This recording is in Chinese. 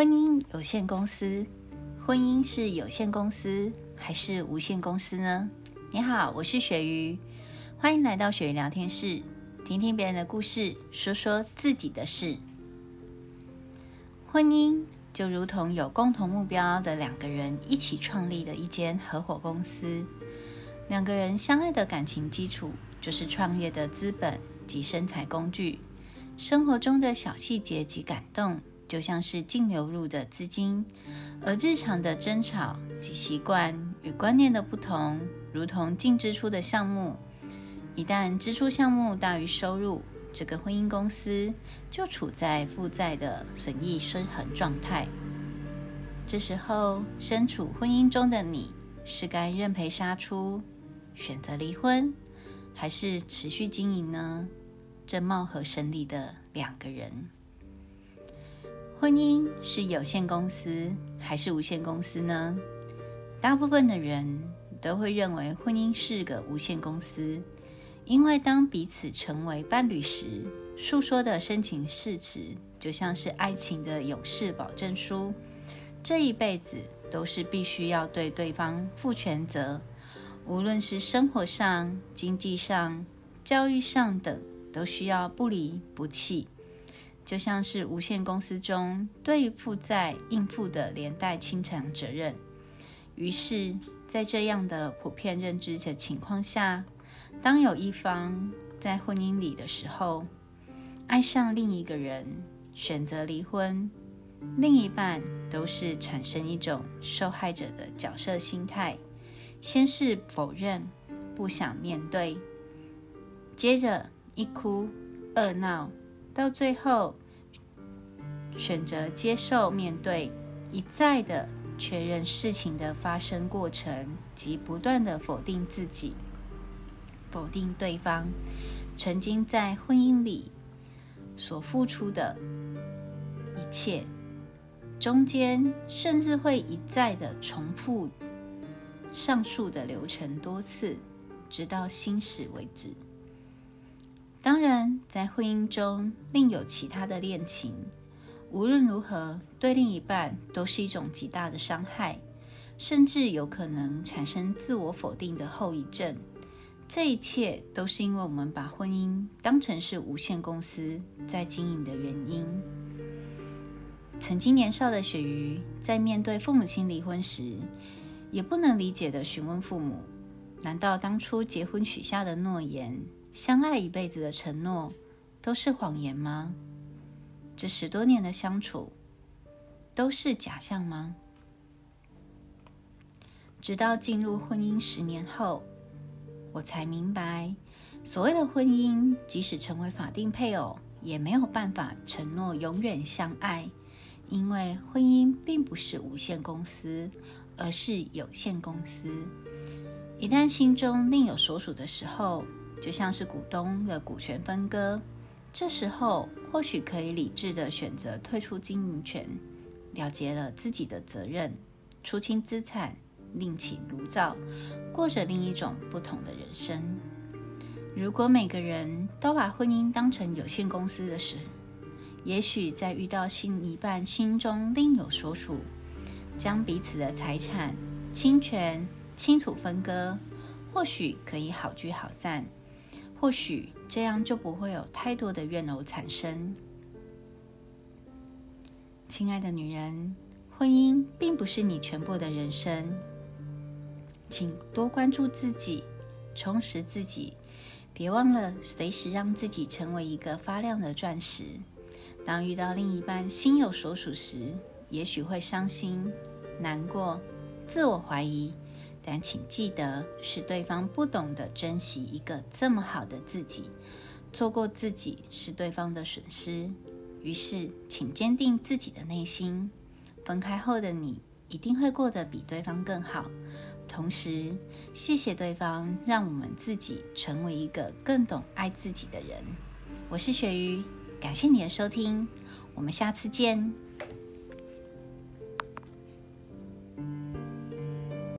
婚姻有限公司，婚姻是有限公司还是无限公司呢？你好，我是鳕鱼，欢迎来到鳕鱼聊天室，听听别人的故事，说说自己的事。婚姻就如同有共同目标的两个人一起创立的一间合伙公司，两个人相爱的感情基础就是创业的资本及生财工具，生活中的小细节及感动。就像是净流入的资金，而日常的争吵及习惯与观念的不同，如同净支出的项目，一旦支出项目大于收入，这个婚姻公司就处在负债的损益失衡状态。这时候，身处婚姻中的你是该认赔杀出，选择离婚，还是持续经营呢？这貌合神离的两个人。婚姻是有限公司还是无限公司呢？大部分的人都会认为婚姻是个无限公司，因为当彼此成为伴侣时，诉说的深情誓词就像是爱情的永世保证书，这一辈子都是必须要对对方负全责，无论是生活上、经济上、教育上等，都需要不离不弃。就像是无限公司中对于负债应付的连带清偿责任。于是，在这样的普遍认知的情况下，当有一方在婚姻里的时候，爱上另一个人，选择离婚，另一半都是产生一种受害者的角色心态，先是否认，不想面对，接着一哭二闹。到最后，选择接受、面对，一再的确认事情的发生过程，及不断的否定自己、否定对方曾经在婚姻里所付出的一切，中间甚至会一再的重复上述的流程多次，直到心死为止。当然，在婚姻中另有其他的恋情，无论如何，对另一半都是一种极大的伤害，甚至有可能产生自我否定的后遗症。这一切都是因为我们把婚姻当成是无限公司在经营的原因。曾经年少的鳕鱼，在面对父母亲离婚时，也不能理解的询问父母：难道当初结婚许下的诺言？相爱一辈子的承诺都是谎言吗？这十多年的相处都是假象吗？直到进入婚姻十年后，我才明白，所谓的婚姻，即使成为法定配偶，也没有办法承诺永远相爱，因为婚姻并不是无限公司，而是有限公司。一旦心中另有所属的时候，就像是股东的股权分割，这时候或许可以理智的选择退出经营权，了结了自己的责任，出清资产，另起炉灶，过着另一种不同的人生。如果每个人都把婚姻当成有限公司的事，也许在遇到新一半心中另有所属，将彼此的财产、侵权清楚分割，或许可以好聚好散。或许这样就不会有太多的怨偶产生。亲爱的女人，婚姻并不是你全部的人生，请多关注自己，充实自己，别忘了随时让自己成为一个发亮的钻石。当遇到另一半心有所属时，也许会伤心、难过、自我怀疑。但请记得，是对方不懂得珍惜一个这么好的自己，错过自己是对方的损失。于是，请坚定自己的内心，分开后的你一定会过得比对方更好。同时，谢谢对方，让我们自己成为一个更懂爱自己的人。我是鳕鱼，感谢你的收听，我们下次见。